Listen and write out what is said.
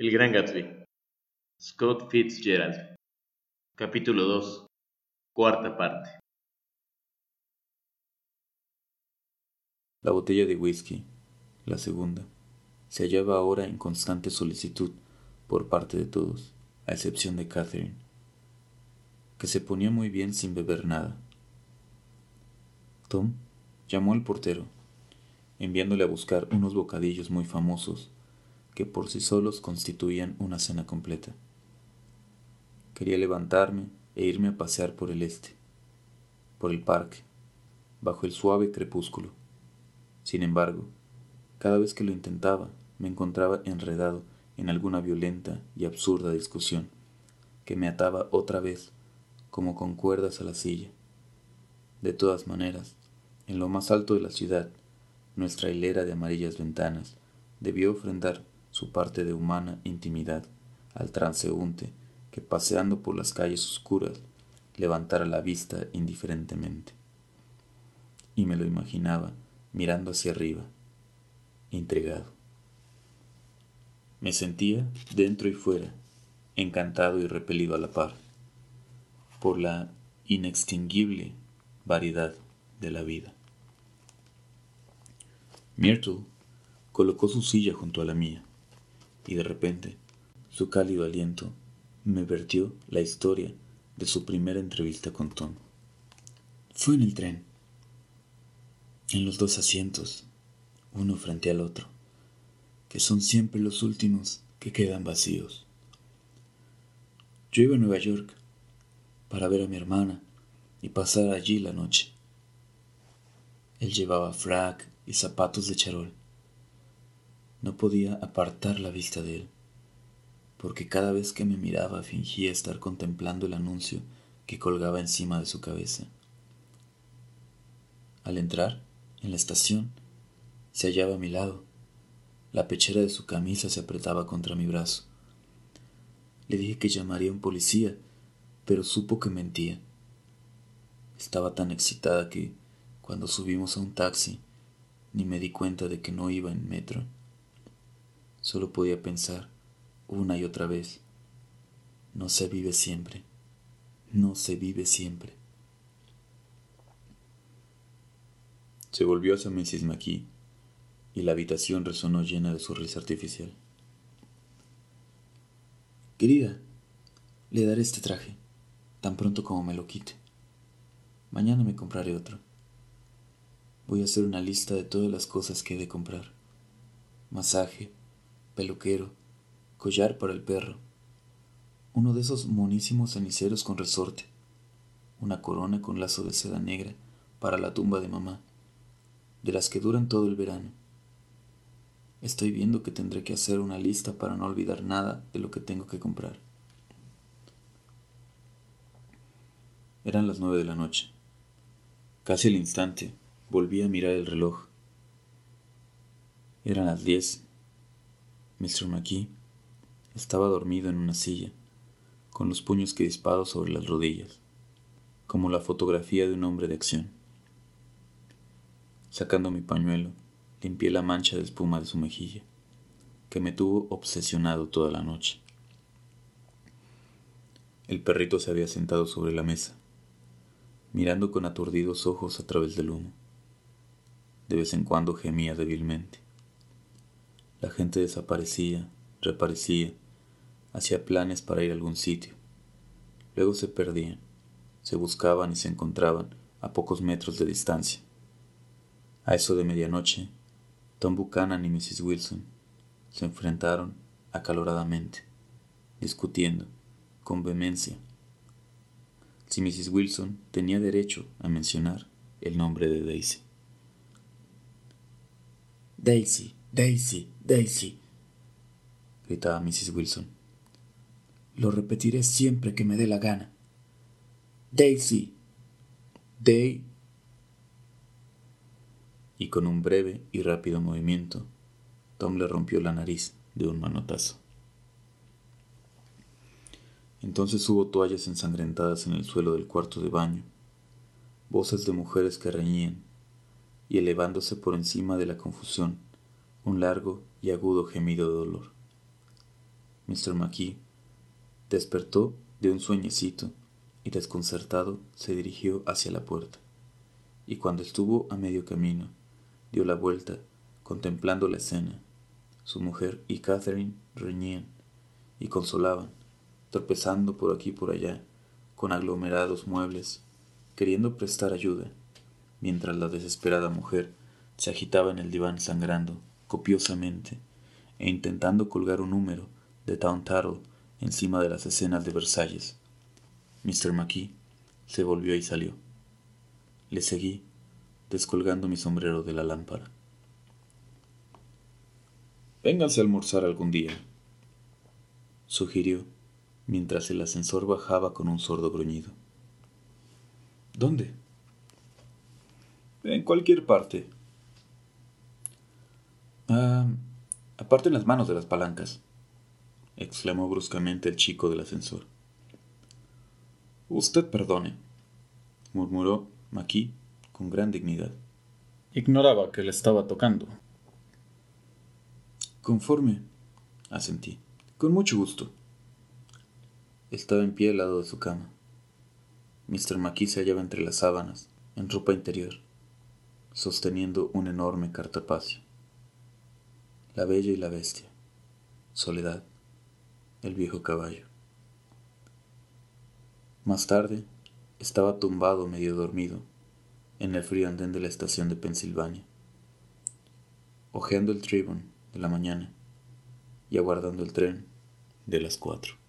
El Gran Gatsby. Scott Fitzgerald. Capítulo 2. Cuarta parte. La botella de whisky, la segunda, se hallaba ahora en constante solicitud por parte de todos, a excepción de Catherine, que se ponía muy bien sin beber nada. Tom llamó al portero, enviándole a buscar unos bocadillos muy famosos que por sí solos constituían una cena completa. Quería levantarme e irme a pasear por el este, por el parque, bajo el suave crepúsculo. Sin embargo, cada vez que lo intentaba, me encontraba enredado en alguna violenta y absurda discusión que me ataba otra vez como con cuerdas a la silla. De todas maneras, en lo más alto de la ciudad, nuestra hilera de amarillas ventanas debió ofrendar su parte de humana intimidad al transeúnte que paseando por las calles oscuras levantara la vista indiferentemente. Y me lo imaginaba mirando hacia arriba, intrigado. Me sentía, dentro y fuera, encantado y repelido a la par, por la inextinguible variedad de la vida. Myrtle colocó su silla junto a la mía, y de repente su cálido aliento me vertió la historia de su primera entrevista con Tom. Fue en el tren, en los dos asientos, uno frente al otro, que son siempre los últimos que quedan vacíos. Yo iba a Nueva York para ver a mi hermana y pasar allí la noche. Él llevaba frac y zapatos de charol. No podía apartar la vista de él, porque cada vez que me miraba fingía estar contemplando el anuncio que colgaba encima de su cabeza. Al entrar, en la estación, se hallaba a mi lado. La pechera de su camisa se apretaba contra mi brazo. Le dije que llamaría a un policía, pero supo que mentía. Estaba tan excitada que, cuando subimos a un taxi, ni me di cuenta de que no iba en metro. Solo podía pensar, una y otra vez, no se vive siempre, no se vive siempre. Se volvió hacia Mrs. McKee y la habitación resonó llena de su risa artificial. Querida, le daré este traje, tan pronto como me lo quite. Mañana me compraré otro. Voy a hacer una lista de todas las cosas que he de comprar. Masaje, peluquero, collar para el perro, uno de esos monísimos ceniceros con resorte, una corona con lazo de seda negra para la tumba de mamá, de las que duran todo el verano. Estoy viendo que tendré que hacer una lista para no olvidar nada de lo que tengo que comprar. Eran las nueve de la noche. Casi al instante volví a mirar el reloj. Eran las diez. Mr. McKee estaba dormido en una silla, con los puños crispados sobre las rodillas, como la fotografía de un hombre de acción. Sacando mi pañuelo, limpié la mancha de espuma de su mejilla, que me tuvo obsesionado toda la noche. El perrito se había sentado sobre la mesa, mirando con aturdidos ojos a través del humo. De vez en cuando gemía débilmente. La gente desaparecía, reaparecía, hacía planes para ir a algún sitio. Luego se perdían, se buscaban y se encontraban a pocos metros de distancia. A eso de medianoche, Tom Buchanan y Mrs. Wilson se enfrentaron acaloradamente, discutiendo con vehemencia si Mrs. Wilson tenía derecho a mencionar el nombre de Daisy. Daisy, Daisy, Daisy, gritaba Mrs. Wilson. Lo repetiré siempre que me dé la gana. Daisy. Day y con un breve y rápido movimiento, Tom le rompió la nariz de un manotazo. Entonces hubo toallas ensangrentadas en el suelo del cuarto de baño, voces de mujeres que reñían, y elevándose por encima de la confusión, un largo y agudo gemido de dolor. Mr. McKee despertó de un sueñecito y desconcertado se dirigió hacia la puerta. Y cuando estuvo a medio camino, dio la vuelta, contemplando la escena. Su mujer y Catherine reñían y consolaban, tropezando por aquí y por allá, con aglomerados muebles, queriendo prestar ayuda, mientras la desesperada mujer se agitaba en el diván sangrando copiosamente e intentando colgar un número de Town Tattle encima de las escenas de Versalles. Mr. McKee se volvió y salió. Le seguí, descolgando mi sombrero de la lámpara. Vénganse a almorzar algún día, sugirió, mientras el ascensor bajaba con un sordo gruñido. ¿Dónde? En cualquier parte. Ah, aparten las manos de las palancas, exclamó bruscamente el chico del ascensor. Usted perdone, murmuró Maquis con gran dignidad. Ignoraba que le estaba tocando. Conforme, asentí. Con mucho gusto. Estaba en pie al lado de su cama. Mr. Maquis se hallaba entre las sábanas, en ropa interior, sosteniendo un enorme cartapacio. La bella y la bestia. Soledad. El viejo caballo. Más tarde, estaba tumbado medio dormido en el frío andén de la estación de Pensilvania, hojeando el Tribune de la mañana y aguardando el tren de las cuatro.